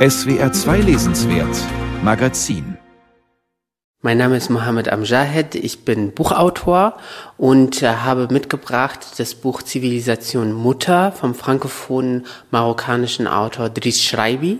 SWR 2 Lesenswert Magazin mein Name ist Mohammed Amjahed, ich bin Buchautor und äh, habe mitgebracht das Buch Zivilisation Mutter vom frankophonen marokkanischen Autor Driss Schreibi.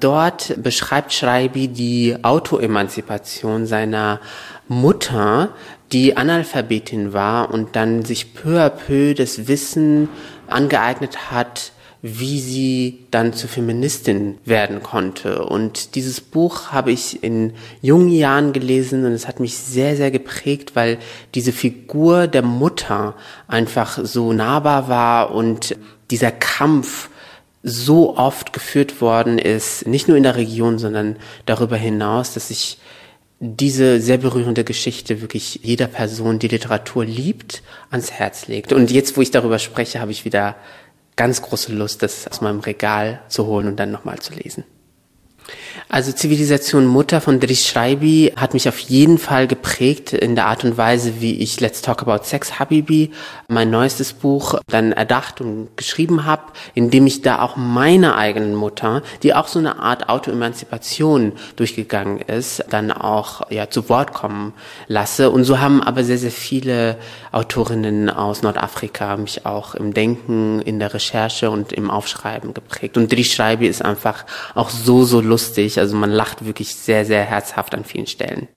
Dort beschreibt Schreibi die Autoemanzipation seiner Mutter, die Analphabetin war und dann sich peu à peu das Wissen angeeignet hat, wie sie dann zur Feministin werden konnte. Und dieses Buch habe ich in jungen Jahren gelesen und es hat mich sehr, sehr geprägt, weil diese Figur der Mutter einfach so nahbar war und dieser Kampf so oft geführt worden ist, nicht nur in der Region, sondern darüber hinaus, dass ich diese sehr berührende Geschichte wirklich jeder Person, die Literatur liebt, ans Herz legt. Und jetzt, wo ich darüber spreche, habe ich wieder ganz große Lust, das aus meinem Regal zu holen und dann nochmal zu lesen. Also Zivilisation Mutter von Driss Schreibi hat mich auf jeden Fall geprägt in der Art und Weise, wie ich Let's Talk About Sex Habibi, mein neuestes Buch, dann erdacht und geschrieben habe, indem ich da auch meine eigenen Mutter, die auch so eine Art Autoemanzipation durchgegangen ist, dann auch ja zu Wort kommen lasse. Und so haben aber sehr, sehr viele Autorinnen aus Nordafrika mich auch im Denken, in der Recherche und im Aufschreiben geprägt. Und Driss Schreibi ist einfach auch so, so lustig also man lacht wirklich sehr, sehr herzhaft an vielen Stellen.